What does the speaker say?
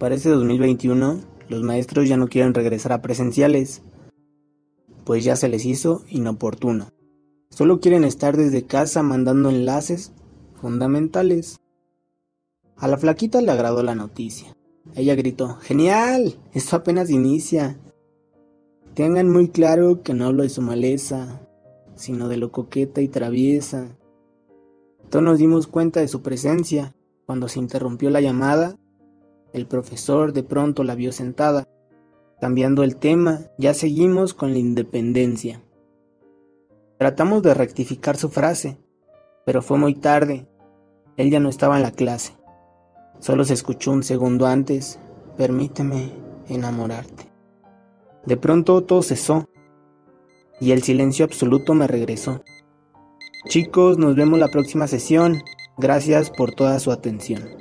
Para este 2021, los maestros ya no quieren regresar a presenciales, pues ya se les hizo inoportuno. Solo quieren estar desde casa mandando enlaces fundamentales. A la flaquita le agradó la noticia. Ella gritó, ¡Genial! Esto apenas inicia. Tengan muy claro que no hablo de su maleza, sino de lo coqueta y traviesa. Todos nos dimos cuenta de su presencia. Cuando se interrumpió la llamada, el profesor de pronto la vio sentada. Cambiando el tema, ya seguimos con la independencia. Tratamos de rectificar su frase, pero fue muy tarde. Él ya no estaba en la clase. Solo se escuchó un segundo antes, permíteme enamorarte. De pronto todo cesó y el silencio absoluto me regresó. Chicos, nos vemos la próxima sesión. Gracias por toda su atención.